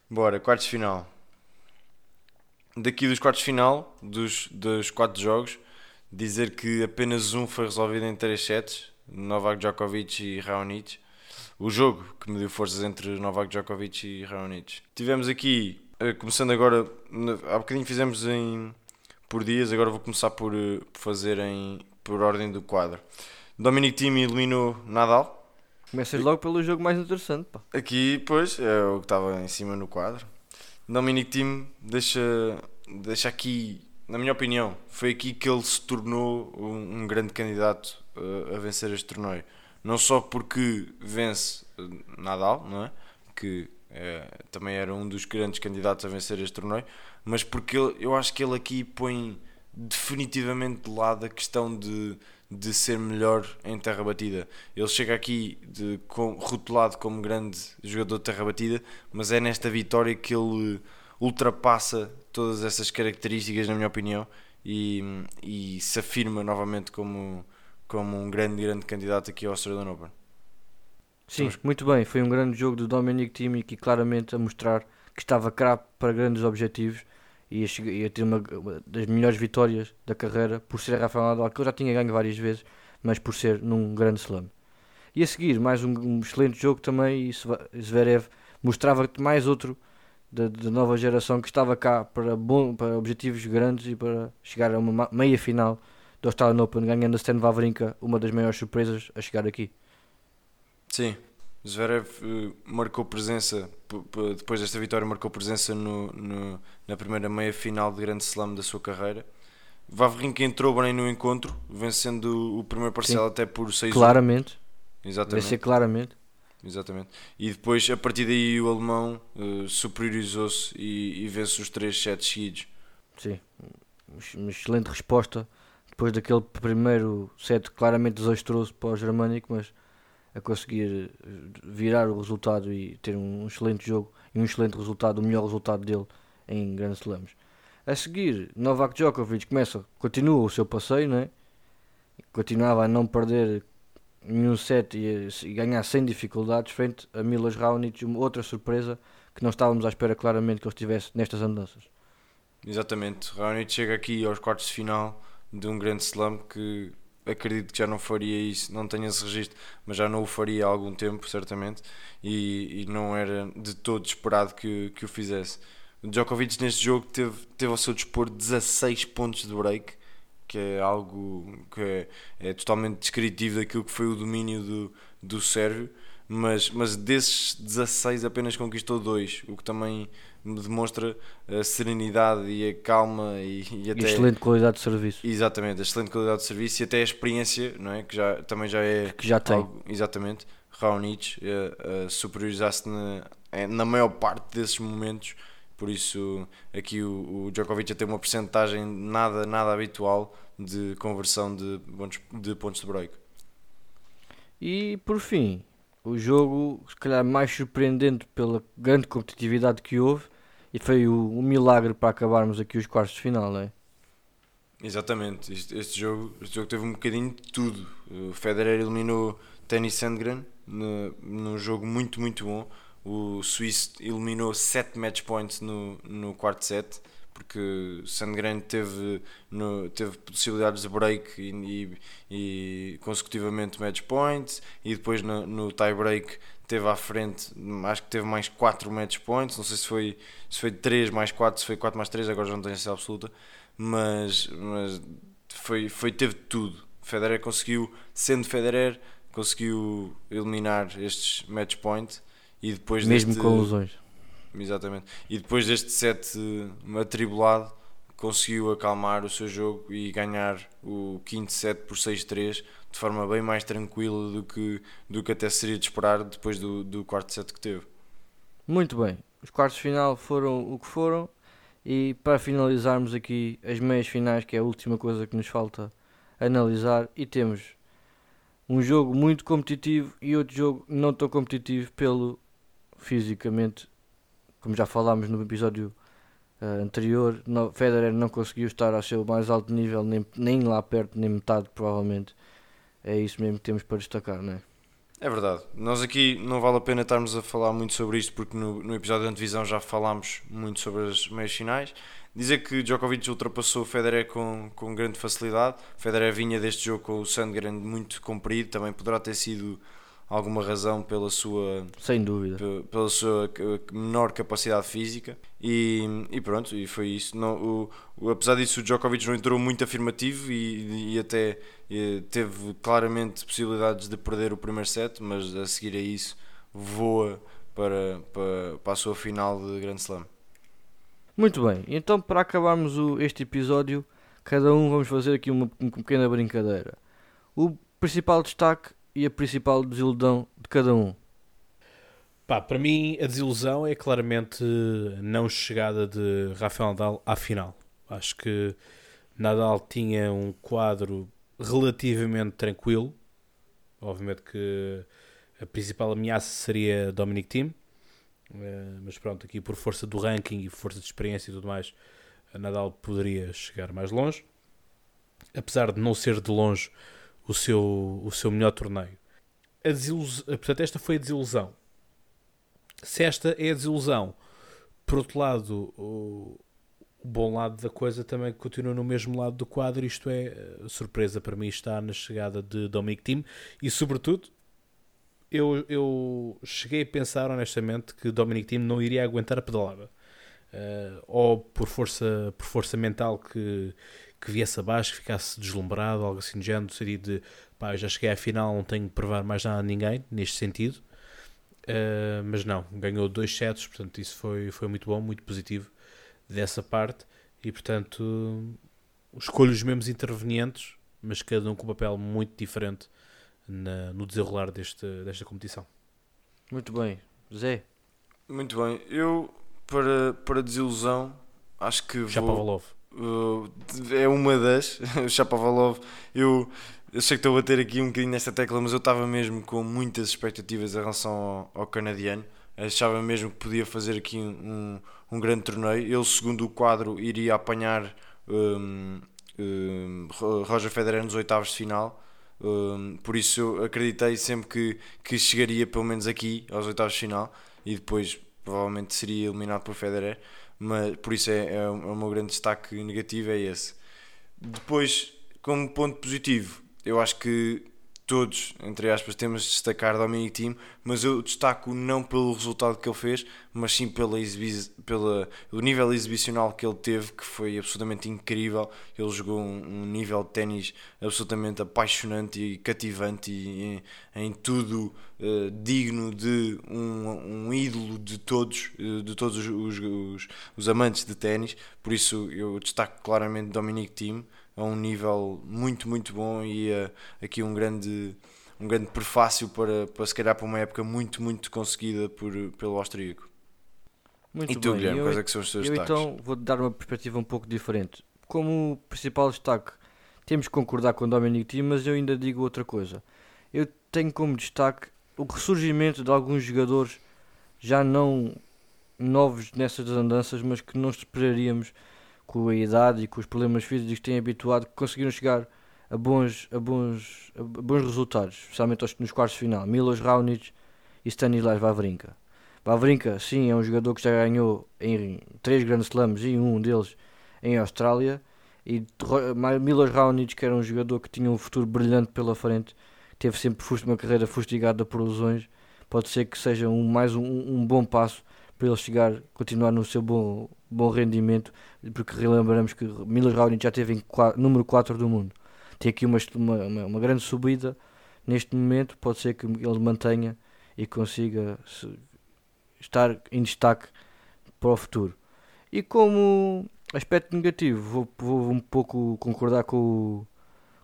B: Bora, quartos de final. Daqui dos quartos de final, dos, dos quatro jogos, dizer que apenas um foi resolvido em 3 sets, Novak Djokovic e Raonic. O jogo que me deu forças entre Novak Djokovic e Raonic. Tivemos aqui, eh, começando agora, há bocadinho fizemos em, por dias, agora vou começar por, eh, por fazer em, por ordem do quadro. Dominic Thiem eliminou Nadal,
C: Começas logo pelo jogo mais interessante, pá.
B: Aqui, pois, é o que estava em cima no quadro. Dominic Thiem deixa, deixa aqui, na minha opinião, foi aqui que ele se tornou um, um grande candidato uh, a vencer este torneio. Não só porque vence uh, Nadal, não é? Que eh, também era um dos grandes candidatos a vencer este torneio, mas porque ele- eu acho que ele aqui põe definitivamente de lado a questão de, de ser melhor em terra batida. Ele chega aqui de, com, rotulado como grande jogador de terra batida, mas é nesta vitória que ele ultrapassa todas essas características, na minha opinião, e, e se afirma novamente como, como um grande, grande candidato aqui ao Australian Open.
C: Sim,
B: Estamos-
C: muito bem. Foi um grande jogo do Dominic Thiem e que claramente a mostrar que estava crapo para grandes objetivos ia, chegar- ia ter uma, uma das melhores vitórias da carreira por ser Rafael Nadal, que eu já tinha ganho várias vezes, mas por ser num grande slam. E a seguir, mais um, um excelente jogo também e Zverev mostrava mais outro da, da nova geração que estava cá para, bom, para objetivos grandes e para chegar a uma ma- meia final do Australian Open, ganhando a Stan Wawrinka, uma das maiores surpresas a chegar aqui.
B: Sim, Zverev eh, marcou presença, depois desta vitória, marcou presença no, no- na primeira meia final de Grande Slam da sua carreira. Wawrinka entrou bem no encontro, vencendo o primeiro parcial até por 6
C: Claramente,
B: Exatamente.
C: vencer claramente.
B: Exatamente. E depois, a partir daí, o alemão eh, superiorizou-se e, e vence os 3 sets seguidos.
C: Sim, uma excelente resposta depois daquele primeiro set claramente desastroso para o germânico, mas a conseguir eh, virar o resultado e ter um excelente jogo e um excelente resultado, o melhor resultado dele em Grand Slams. A seguir, Novak Djokovic começa, continua o seu passeio, né? continuava a não perder em um set e, e ganhar sem dificuldades frente a Milos Raonic, uma outra surpresa que não estávamos à espera claramente que ele estivesse nestas andanças.
B: Exatamente, Raonic chega aqui aos quartos de final de um grande slam que acredito que já não faria isso, não tenho esse registro, mas já não o faria há algum tempo, certamente, e, e não era de todo esperado que, que o fizesse. O Djokovic neste jogo teve, teve ao seu dispor 16 pontos de break, que é algo que é, é totalmente descritivo daquilo que foi o domínio do, do Sérvio, mas, mas desses 16 apenas conquistou dois, o que também demonstra a serenidade e a calma e, e até
C: excelente qualidade de serviço.
B: Exatamente, a excelente qualidade de serviço e até a experiência, não é? Que já, também já é
C: que já tem.
B: Algo, exatamente. Raonic uh, uh, superiorizar-se na, na maior parte desses momentos, por isso aqui o, o Djokovic a ter uma percentagem nada, nada habitual de conversão de pontos de, pontos de break.
C: E por fim, o jogo, se calhar mais surpreendente pela grande competitividade que houve, e foi o, o milagre para acabarmos aqui os quartos de final, não é?
B: Exatamente, este, este, jogo, este jogo teve um bocadinho de tudo. O Federer eliminou Tennis Sandgren no, num jogo muito, muito bom. O Suíço eliminou 7 match points no, no quarto set porque Sandgren teve, no, teve possibilidades de break e, e, e consecutivamente match points e depois no, no tie break teve à frente, acho que teve mais 4 match points, não sei se foi, se foi 3 mais 4, se foi 4 mais 3, agora já não tenho certeza absoluta, mas, mas foi, foi, teve tudo. Federer conseguiu, sendo Federer, conseguiu eliminar estes match points e depois
C: mesmo deste, com lesões
B: Exatamente. E depois deste set atribulado, conseguiu acalmar o seu jogo e ganhar o quinto set por 6-3 de forma bem mais tranquila do que, do que até seria de esperar depois do, do quarto set que teve.
C: Muito bem. Os quartos de final foram o que foram. E para finalizarmos aqui as meias finais, que é a última coisa que nos falta analisar, e temos um jogo muito competitivo e outro jogo não tão competitivo pelo fisicamente como já falámos no episódio uh, anterior, no, Federer não conseguiu estar ao seu mais alto nível, nem, nem lá perto, nem metade, provavelmente. É isso mesmo que temos para destacar, não é?
B: É verdade. Nós aqui não vale a pena estarmos a falar muito sobre isto, porque no, no episódio da antevisão já falámos muito sobre as meias finais. Dizer que Djokovic ultrapassou Federer com, com grande facilidade. Federer vinha deste jogo com o Sandgren muito comprido, também poderá ter sido alguma razão pela sua
C: sem dúvida.
B: pela sua menor capacidade física. E, e pronto e foi isso. Não, o, apesar disso o Djokovic não entrou muito afirmativo e, e até e teve claramente possibilidades de perder o primeiro set mas a seguir a isso voa para, para, para a sua final de Grand Slam.
C: Muito bem. Então para acabarmos o, este episódio cada um vamos fazer aqui uma, uma pequena brincadeira. O principal destaque e a principal desilusão de cada um?
A: Pá, para mim a desilusão é claramente não chegada de Rafael Nadal à final. Acho que Nadal tinha um quadro relativamente tranquilo. Obviamente que a principal ameaça seria Dominic Thiem, eh, mas pronto, aqui por força do ranking e força de experiência e tudo mais, Nadal poderia chegar mais longe. Apesar de não ser de longe o seu, o seu melhor torneio. A desilusão, portanto, esta foi a desilusão. Se esta é a desilusão, por outro lado, o, bom lado da coisa também continua no mesmo lado do quadro. Isto é, surpresa para mim está na chegada de Dominic Thiem e, sobretudo, eu, eu cheguei a pensar honestamente que Dominic Thiem não iria aguentar a pedalada. Uh, ou por força, por força mental que, que viesse abaixo, que ficasse deslumbrado, algo assim de género, seria de pá, já cheguei à final, não tenho que provar mais nada a ninguém, neste sentido. Uh, mas não, ganhou dois sets, portanto isso foi, foi muito bom, muito positivo dessa parte e portanto escolho os mesmos intervenientes, mas cada um com um papel muito diferente na, no desenrolar deste, desta competição.
C: Muito bem, Zé.
B: Muito bem, eu para, para desilusão acho que
A: vou...
B: Uh, é uma das, o Chapovalov. Eu, eu sei que estou a bater aqui um bocadinho nesta tecla, mas eu estava mesmo com muitas expectativas em relação ao, ao canadiano. Achava mesmo que podia fazer aqui um, um grande torneio. Ele, segundo o quadro, iria apanhar um, um, Roger Federer nos oitavos de final. Um, por isso eu acreditei sempre que, que chegaria pelo menos aqui aos oitavos de final e depois provavelmente seria eliminado por Federer, mas por isso é, é, é o meu grande destaque negativo é esse. Depois, como ponto positivo, eu acho que todos, entre aspas, temos de destacar Dominic Team, mas eu destaco não pelo resultado que ele fez, mas sim pela pela, o nível exibicional que ele teve, que foi absolutamente incrível. Ele jogou um, um nível de ténis absolutamente apaixonante e cativante e em, em tudo uh, digno de um, um, ídolo de todos, uh, de todos os, os, os, os amantes de ténis. Por isso eu destaco claramente Dominic Team a um nível muito, muito bom e uh, aqui um grande, um grande prefácio para, para se calhar para uma época muito, muito conseguida por, pelo austríaco.
C: Muito
B: e tu,
C: bem.
B: Guilherme,
C: eu,
B: quais é que são os teus
C: eu
B: destaques?
C: então vou dar uma perspectiva um pouco diferente. Como principal destaque, temos que concordar com o Dominic Thiem, mas eu ainda digo outra coisa. Eu tenho como destaque o ressurgimento de alguns jogadores já não novos nessas andanças, mas que não esperaríamos com a idade e com os problemas físicos que têm habituado, que conseguiram chegar a bons, a bons, a bons resultados, especialmente nos quartos de final. Milos Raonic e Stanislas Wawrinka. Wawrinka, sim, é um jogador que já ganhou em três grandes slams e um deles em Austrália. E Milos Raonic, que era um jogador que tinha um futuro brilhante pela frente, teve sempre uma carreira fustigada por lesões. Pode ser que seja um, mais um, um bom passo para ele chegar, continuar no seu bom, bom rendimento, porque relembramos que Milos Raonic já teve em número 4 do mundo. Tem aqui uma, uma, uma, grande subida neste momento, pode ser que ele mantenha e consiga estar em destaque para o futuro. E como aspecto negativo, vou, vou um pouco concordar com o,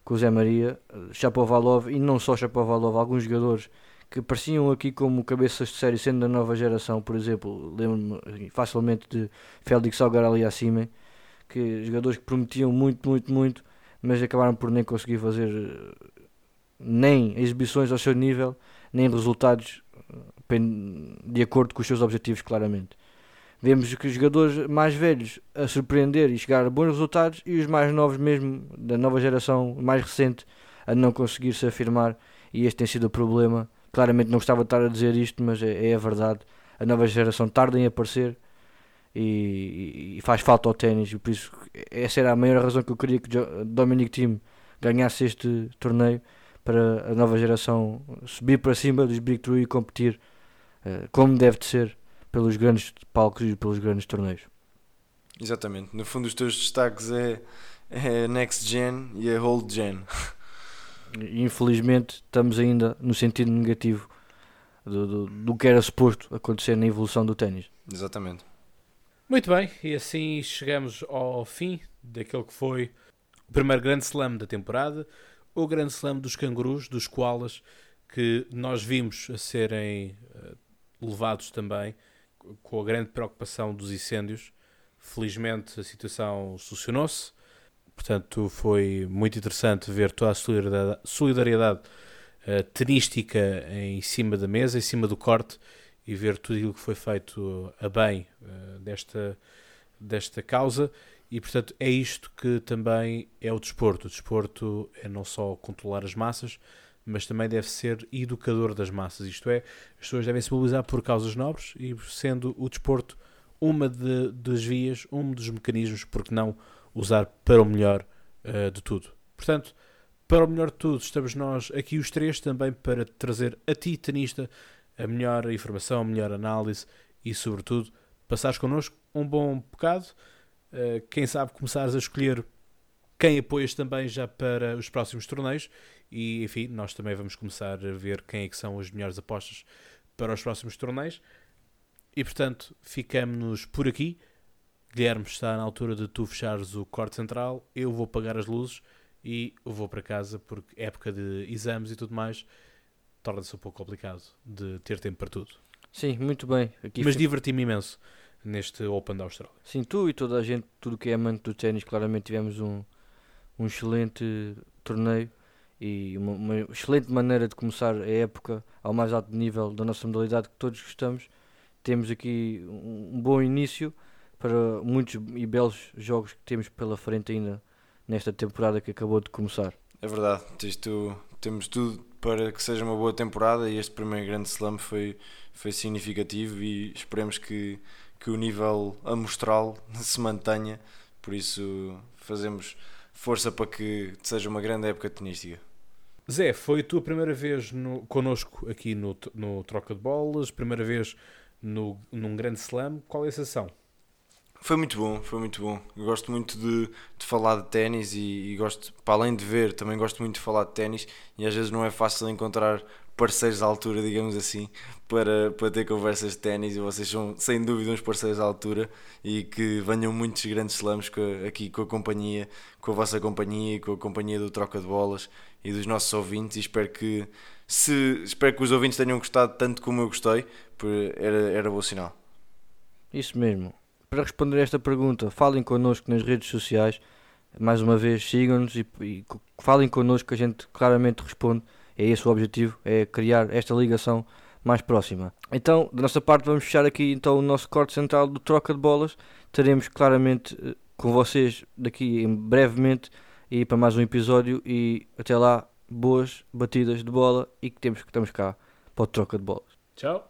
C: com o Zé Maria, Chapovalov e não só Chapovalov, alguns jogadores que pareciam aqui como cabeças de série sendo da nova geração, por exemplo, lembro-me facilmente de Félix Algar acima que jogadores que prometiam muito, muito, muito, mas acabaram por nem conseguir fazer nem exibições ao seu nível, nem resultados de acordo com os seus objetivos, claramente. Vemos que os jogadores mais velhos a surpreender e chegar a bons resultados e os mais novos, mesmo da nova geração mais recente, a não conseguir se afirmar. E este tem sido o problema. Claramente não gostava de estar a dizer isto, mas é, é a verdade. A nova geração tarda em aparecer e, e faz falta ao ténis. Por isso, essa era a maior razão que eu queria que Dominic Thiem ganhasse este torneio para a nova geração subir para cima dos Big Three e competir uh, como deve de ser pelos grandes palcos e pelos grandes torneios.
B: Exatamente. No fundo, os teus destaques é, é Next Gen e é Old Gen.
C: Infelizmente, estamos ainda no sentido negativo do, do, do que era suposto acontecer na evolução do ténis.
B: Exatamente.
A: Muito bem, e assim chegamos ao fim daquele que foi o primeiro grande slam da temporada o Grande Slam dos cangurus, dos koalas, que nós vimos a serem uh, levados também com a grande preocupação dos incêndios. Felizmente a situação solucionou-se, portanto foi muito interessante ver toda a solidariedade, solidariedade uh, tenística em cima da mesa, em cima do corte e ver tudo aquilo que foi feito a bem uh, desta, desta causa e portanto é isto que também é o desporto. O desporto é não só controlar as massas, mas também deve ser educador das massas. Isto é, as pessoas devem se mobilizar por causas nobres e sendo o desporto uma de, das vias, um dos mecanismos, porque não usar para o melhor uh, de tudo. Portanto, para o melhor de tudo, estamos nós aqui os três também para trazer a ti, tenista, a melhor informação, a melhor análise e, sobretudo, passares connosco um bom bocado. Eh, quem sabe começares a escolher quem apoias também já para os próximos torneios. E enfim, nós também vamos começar a ver quem é que são as melhores apostas para os próximos torneios. E portanto ficamos por aqui Guilherme está na altura de tu fechares o corte central eu vou apagar as luzes e vou para casa porque época de exames e tudo mais torna-se um pouco complicado de ter tempo para tudo
C: Sim, muito bem.
A: Aqui Mas diverti-me imenso neste Open da Austrália.
C: Sim, tu e toda a gente, tudo que é amante do ténis, claramente tivemos um, um excelente torneio e uma, uma, excelente maneira de começar a época ao mais alto nível da nossa modalidade que todos gostamos. Temos aqui um, um bom início para muitos e belos jogos que temos pela frente ainda nesta temporada que acabou de começar.
B: É verdade, isto, temos tudo para que seja uma boa temporada e este primeiro grande slam foi, foi significativo e esperemos que, que o nível amostral se mantenha, por isso fazemos força para que seja uma grande época tenística.
A: Zé, foi a tua primeira vez no, connosco aqui no, no Troca de Bolas, primeira vez no, num grande slam, qual é a sensação?
B: Foi muito bom, foi muito bom. Eu gosto muito de, de falar de ténis e, e, gosto, para além de ver, também gosto muito de falar de ténis e às vezes não é fácil encontrar parceiros à altura, digamos assim, para, para ter conversas de ténis e vocês são sem dúvida uns parceiros à altura e que venham muitos grandes slams com, aqui com a companhia, com a vossa companhia e com a companhia do Troca de Bolas e dos nossos ouvintes e espero que se espero que os ouvintes tenham gostado tanto como eu gostei, era, era bom sinal.
C: Isso mesmo para responder esta pergunta, falem connosco nas redes sociais. Mais uma vez, sigam-nos e, e falem connosco a gente claramente responde. É esse o objetivo, é criar esta ligação mais próxima. Então, da nossa parte, vamos fechar aqui então o nosso corte central do troca de bolas. Teremos claramente eh, com vocês daqui em brevemente e para mais um episódio e até lá boas batidas de bola e que temos que estamos cá para o troca de bolas.
A: Tchau.